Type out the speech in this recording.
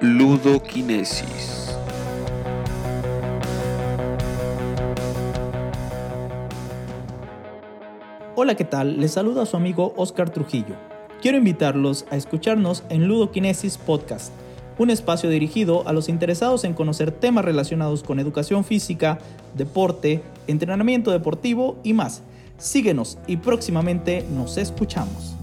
Ludoquinesis. Hola, ¿qué tal? Les saluda a su amigo Oscar Trujillo. Quiero invitarlos a escucharnos en Ludoquinesis Podcast, un espacio dirigido a los interesados en conocer temas relacionados con educación física, deporte, entrenamiento deportivo y más. Síguenos y próximamente nos escuchamos.